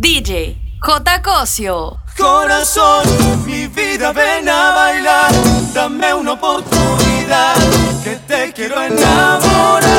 DJ J. Cosio. Corazón, mi vida, ven a bailar. Dame una oportunidad que te quiero enamorar.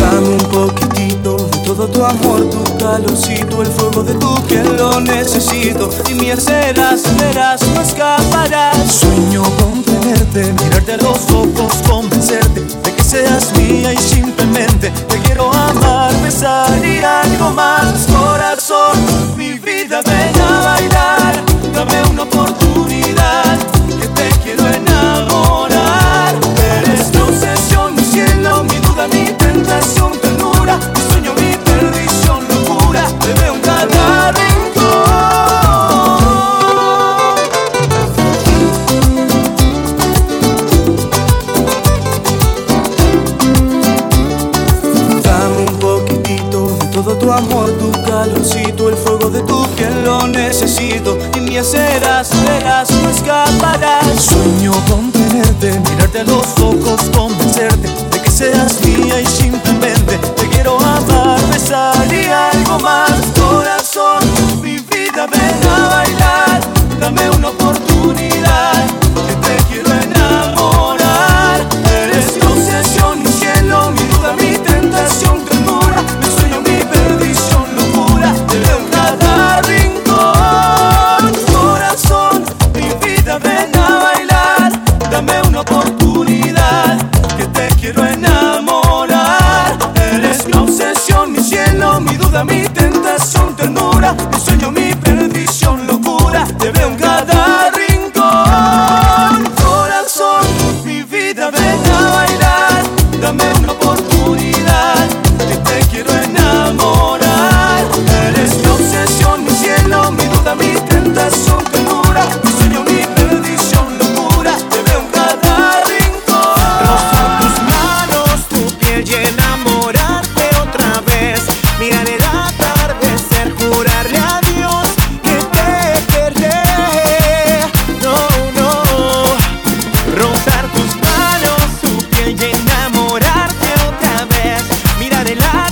Dame un poquitito de todo tu amor, tu calorcito, el fuego de tu piel lo necesito. Y mi serás, verás, no escaparás Sueño con tenerte, mirarte a los ojos, convencerte De que seas mía y simplemente te quiero amar, besar y algo más. Corazón, mi vida, ven a bailar, dame una oportunidad Que te quiero enamorar. Eres tu obsesión, mi cielo, mi duda, mi tentación. lo necesito y me serás, verás, no escaparás. Sueño con tenerte, mirarte a los ojos de la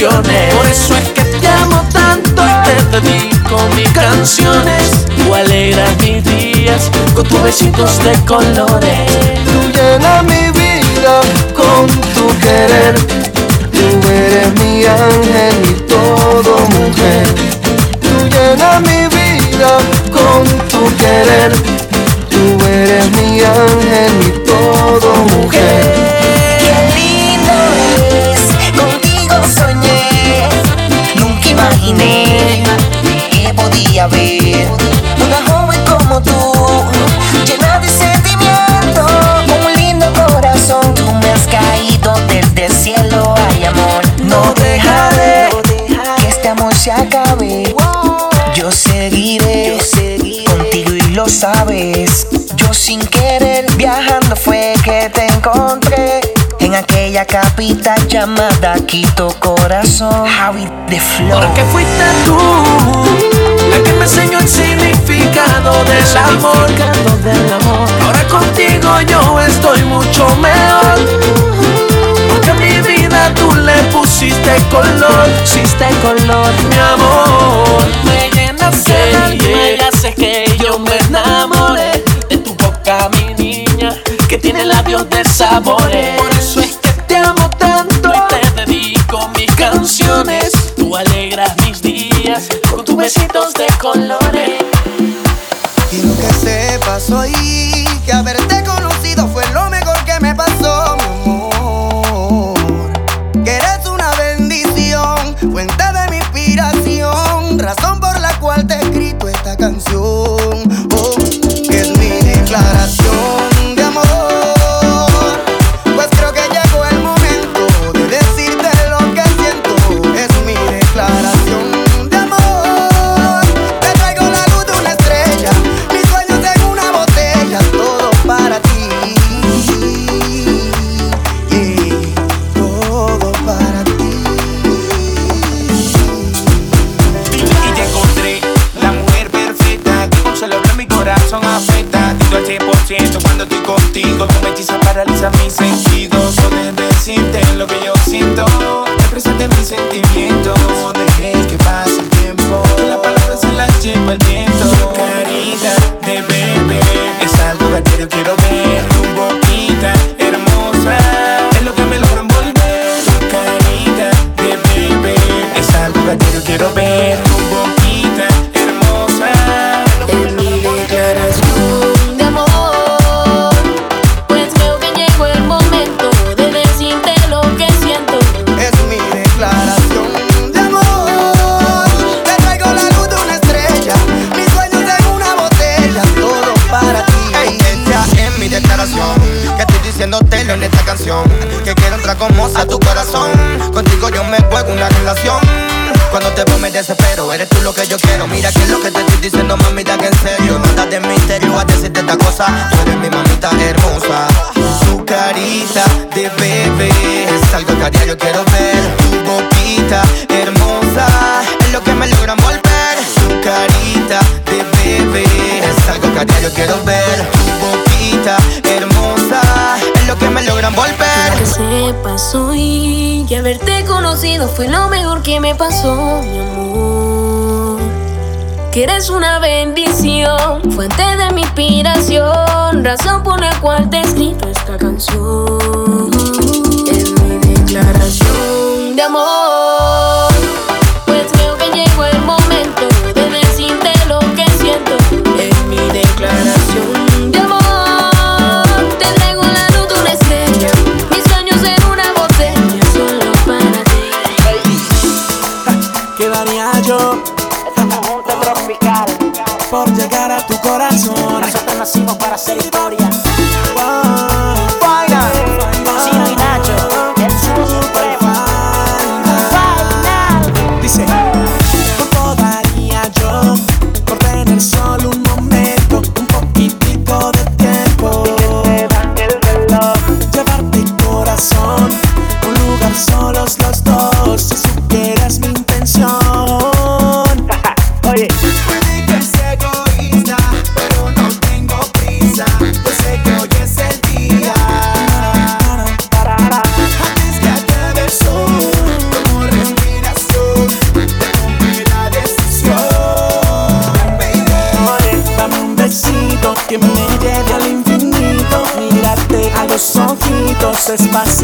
Por eso es que te amo tanto y te dedico mis canciones. Tú alegras mis días con tus besitos de colores. Tú llenas mi vida con tu querer. Tú eres mi ángel y todo mujer. Tú llenas mi vida con tu querer. Tú eres mi ángel y todo mujer. una joven como tú, llena de sentimiento, un lindo corazón. Tú me has caído desde el cielo, ay amor. No dejaré que este amor se acabe. Yo seguiré contigo y lo sabes. Yo sin querer viajando fue que te encontré en aquella capita llamada Quito Corazón. Javi de Flow. Porque fuiste tú la que me enseñó el significado del amor. del amor. Ahora contigo yo estoy mucho mejor. Porque a mi vida tú le pusiste color, pusiste color, mi amor. Me llenas de yeah, yeah. me haces que yo me enamore de tu boca, mi niña, que tiene labios de sabores. Por eso es tus besitos de colores. Quiero que sepas hoy que haberte conocido fue lo mejor me pasó, mi amor. Que eres una bendición, fuente de mi inspiración, razón por la cual te escrito esta canción. Es mi declaración de amor. yo. Esta es un junta tropical. Por llegar a tu corazón. Nosotros nacimos para hacer historia. Wow. Ojitos,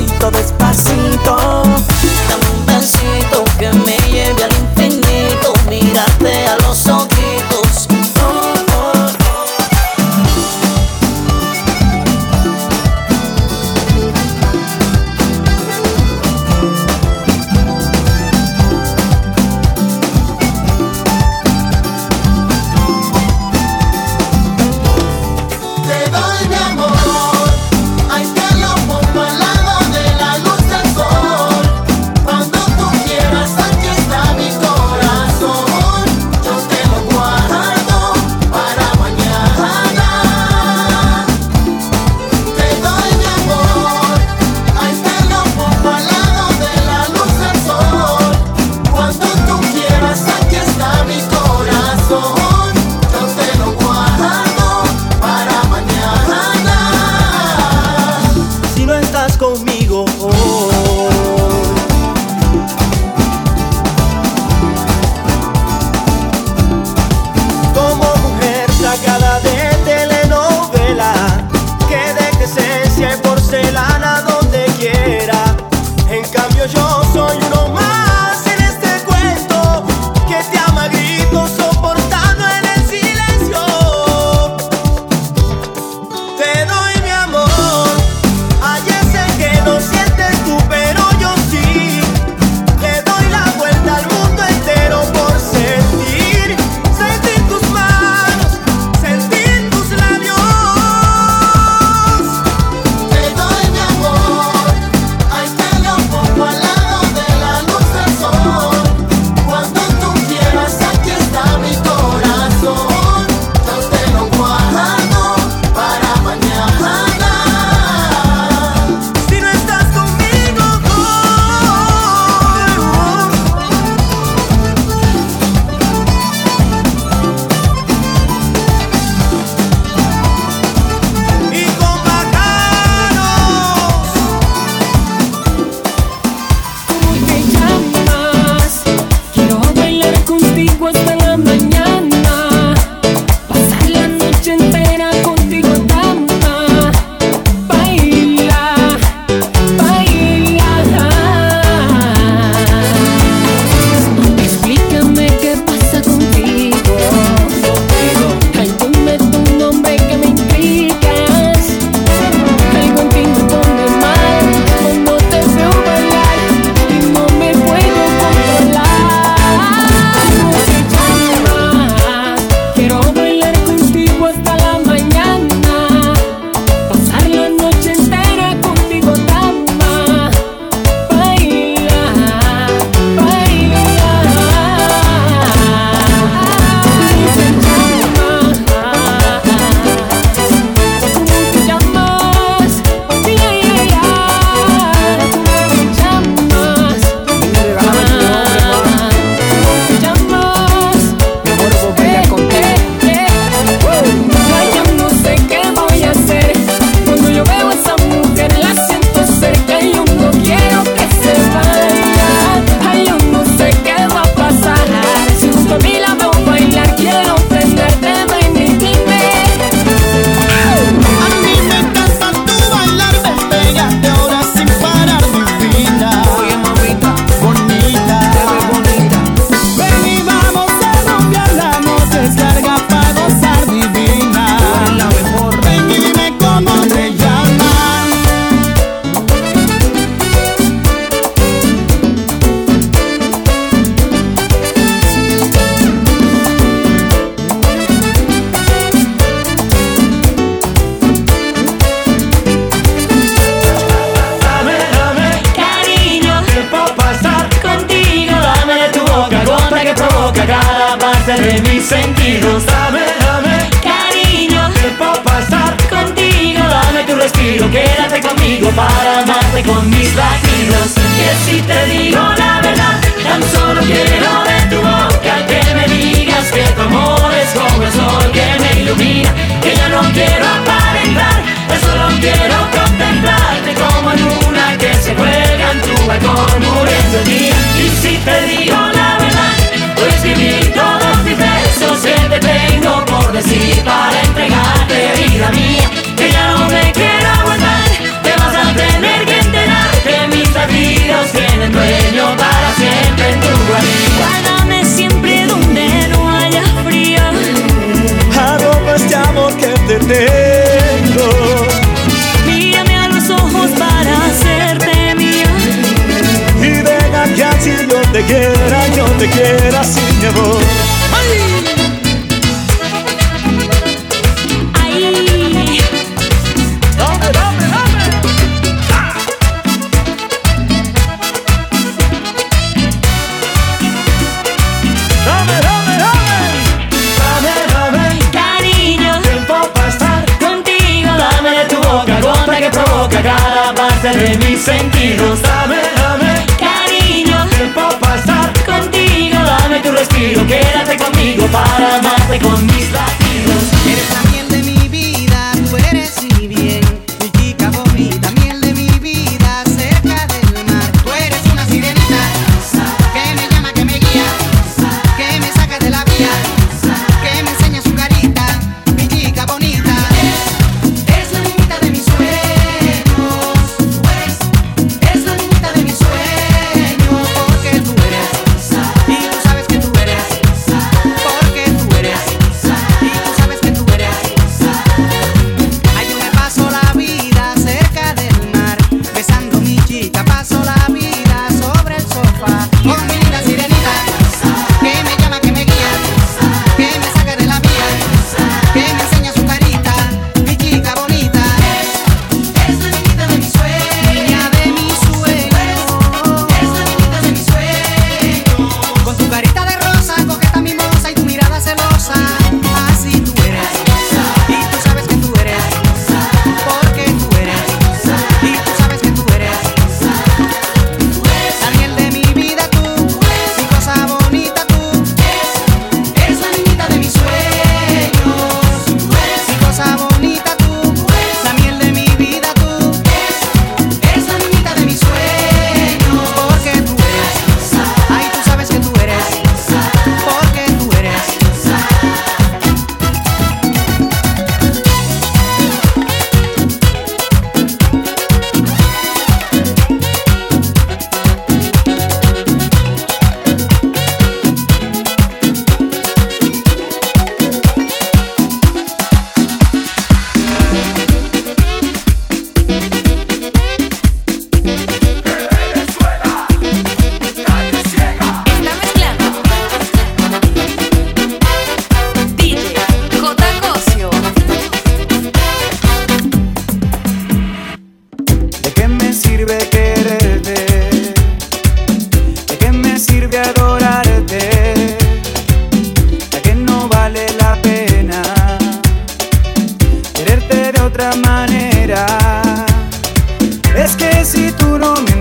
sentidos. Dame, dame, cariño, tiempo para estar contigo. Dame tu respiro, quédate conmigo para amarte con mis latidos. Que si te digo la verdad, tan solo quiero de tu boca que me digas que tu amor es como el sol que me ilumina. Que ya no quiero aparentar, yo solo quiero contemplarte como luna que se juega en tu balcón muriendo el día. Y si te digo para entregarte vida mía. Que ya no me quiero aguantar, te vas a tener que enterar que mis latidos tienen dueño para siempre en tu guarida. Guárdame siempre donde no haya frío. Aromas de amor que te tengo. Mírame a los ojos para hacerte mía. Y ven aquí así yo te quiera, yo te quiera sin mi amor. Parte de mis sentidos. Dame, dame, Cariño, tiempo para estar contigo. Dame tu respiro, quédate conmigo para amarte con mis latidos. cinturón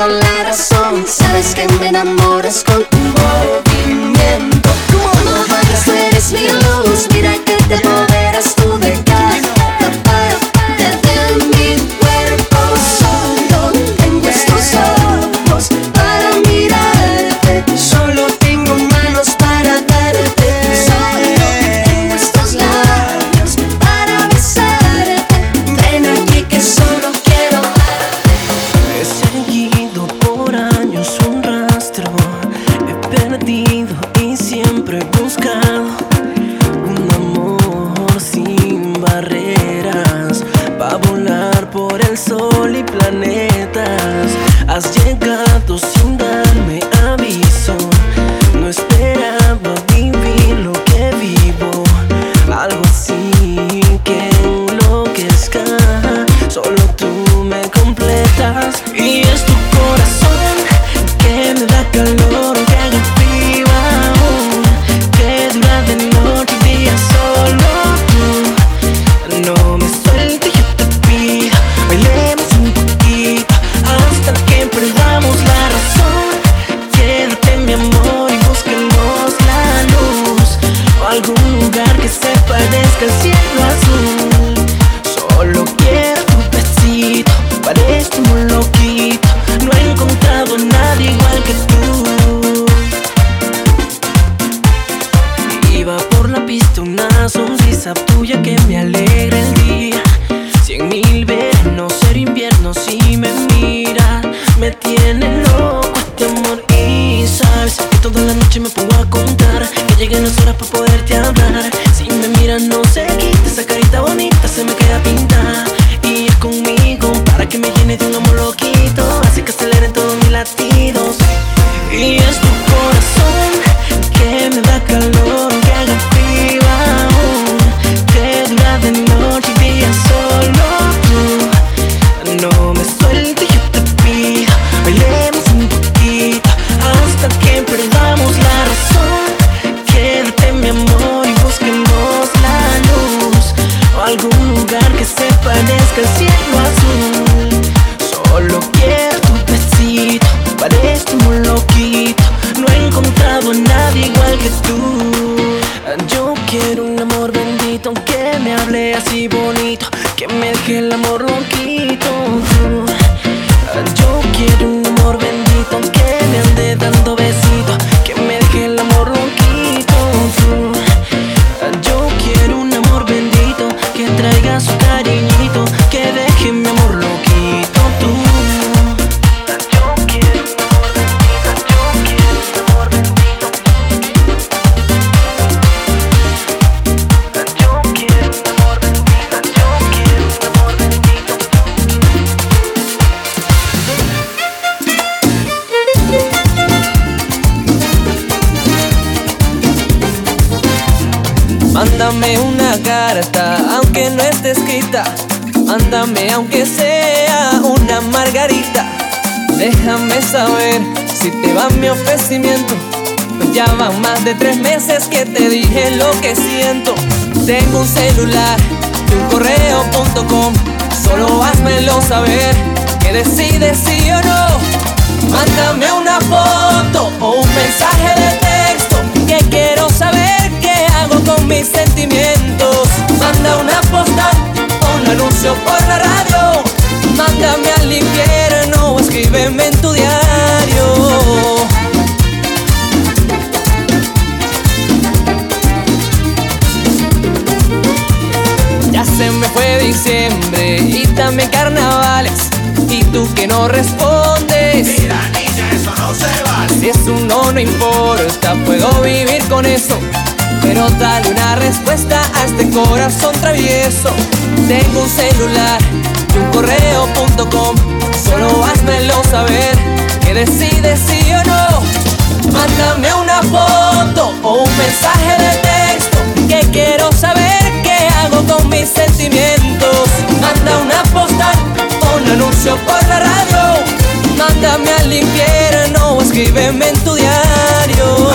pierdo la razón. Sabes que me enamoras diciembre y también carnavales. Y tú que no respondes. Mira, niña, eso no se vale. Si es un no, no importa, puedo vivir con eso. Pero dale una respuesta a este corazón travieso. Tengo un celular y un correo.com. Solo házmelo saber que decides sí o no. Mándame una foto o un mensaje de texto que quiero saber hago con mis sentimientos. Manda una postal un anuncio por la radio. Mándame al infierno o escríbeme en tu diario.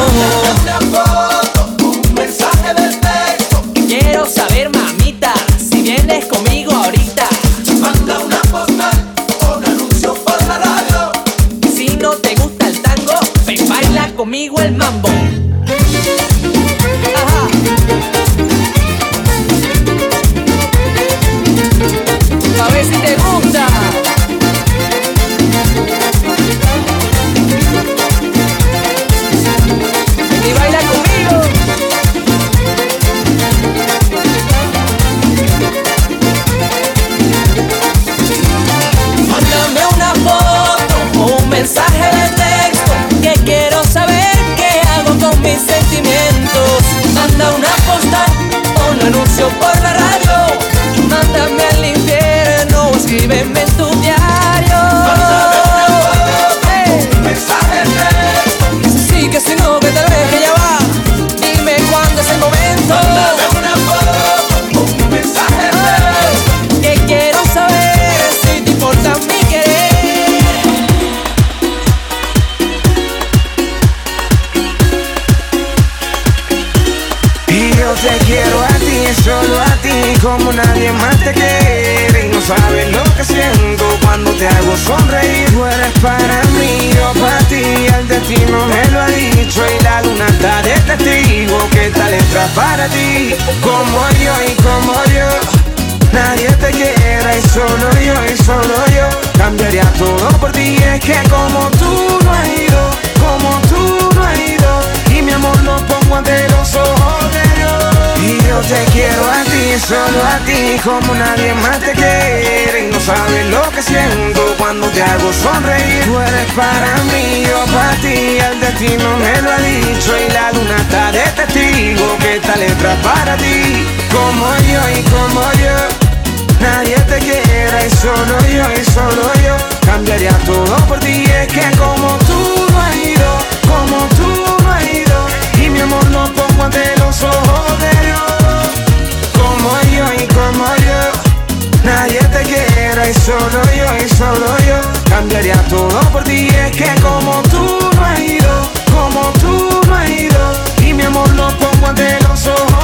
Como nadie más te quiere. Y no sabes lo que siento cuando te hago sonreír. Tú eres para mí, yo para ti, el destino me lo ha dicho. Y la luna está de testigo que esta letra para ti. Como yo y como yo, nadie te quiera. Y solo yo y solo yo, cambiaría todo por ti. Es que como tú no has ido, como tú no has ido. Y mi amor lo pongo ante los ojos de Dios. Como yo y como yo, nadie te quiera. Y solo yo y solo yo, cambiaría todo por ti. Es que como tú no has ido, como tú no has ido. Y mi amor lo pongo ante los ojos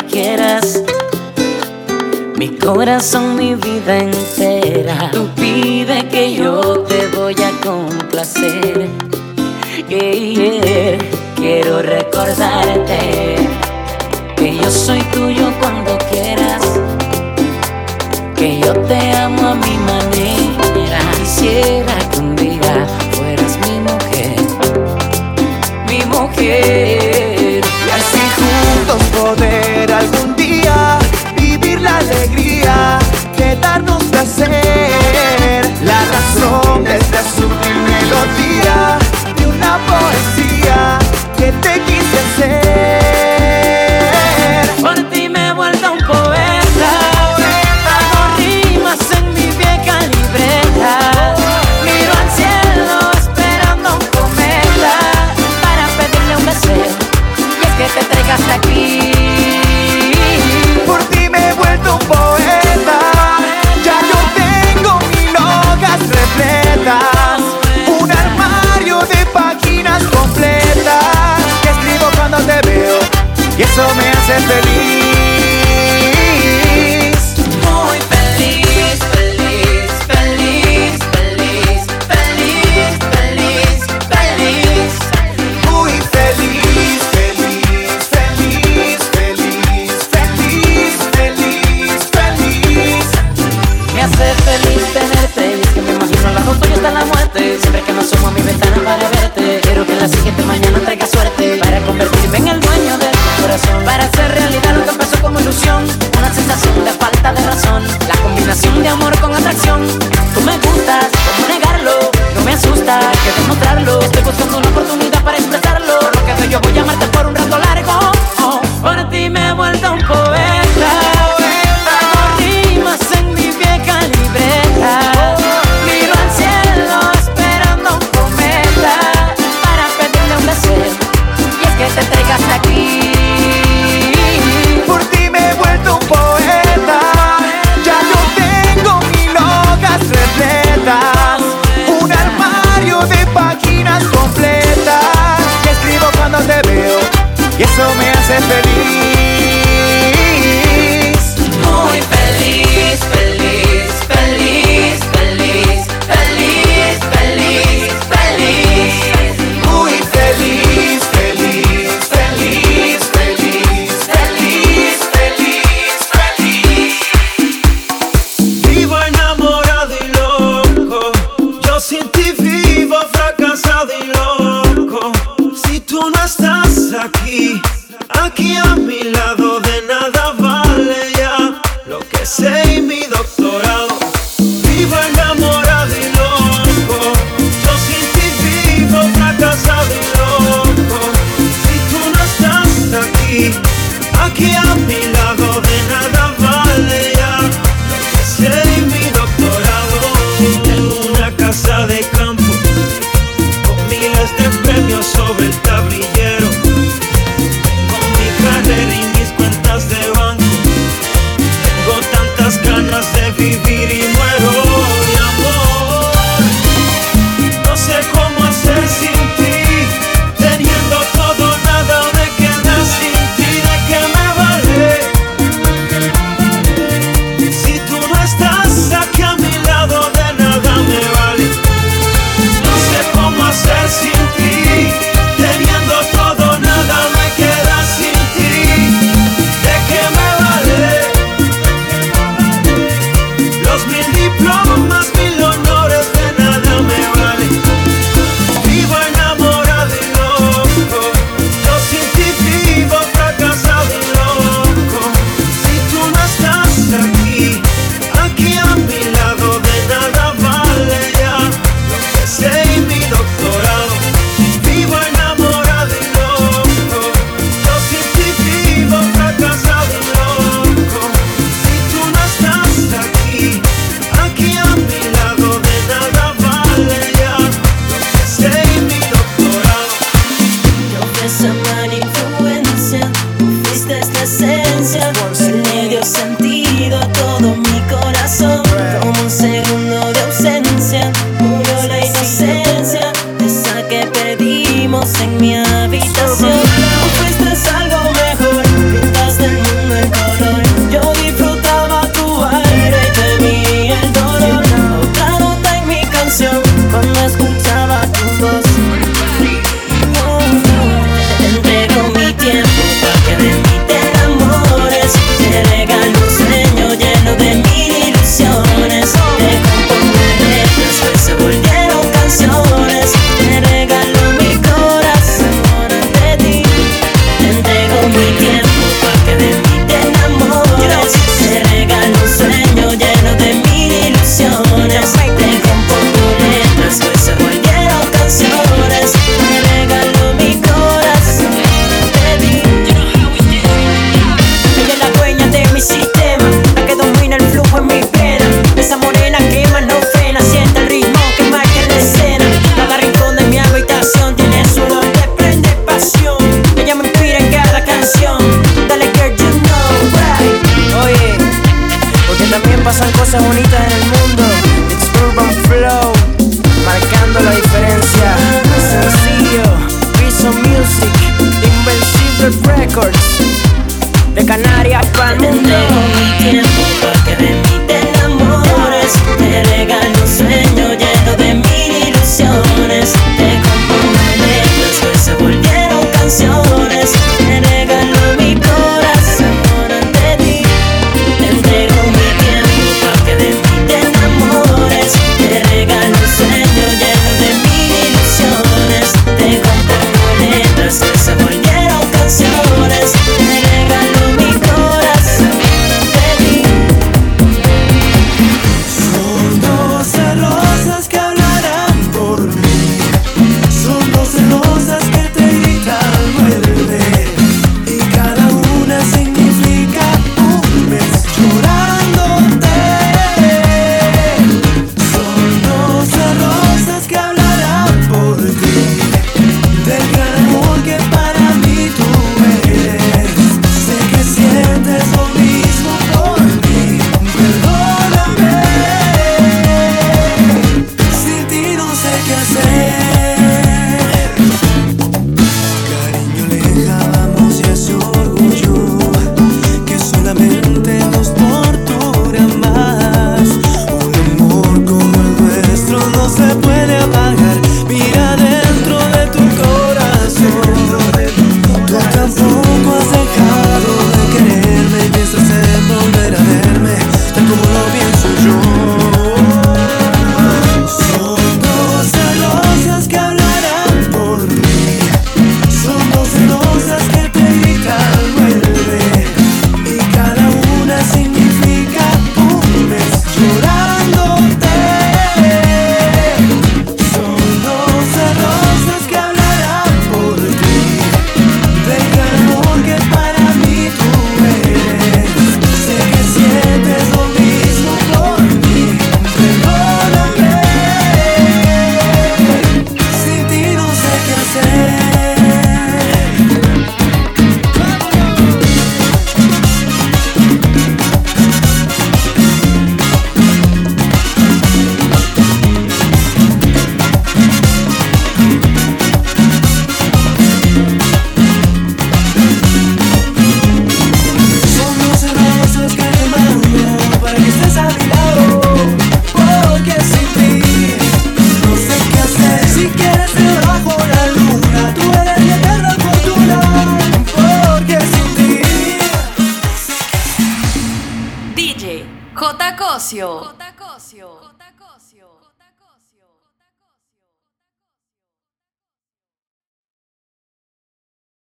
quieras. Mi corazón, mi vida entera. Tú pide que yo te voy a complacer. Quiero recordarte que yo soy tuyo cuando quieras. Que yo te amo a mi manera. Quisiera que un día fueras mi mujer. Mi mujer. la razón de esta sutil melodía. me hace feliz.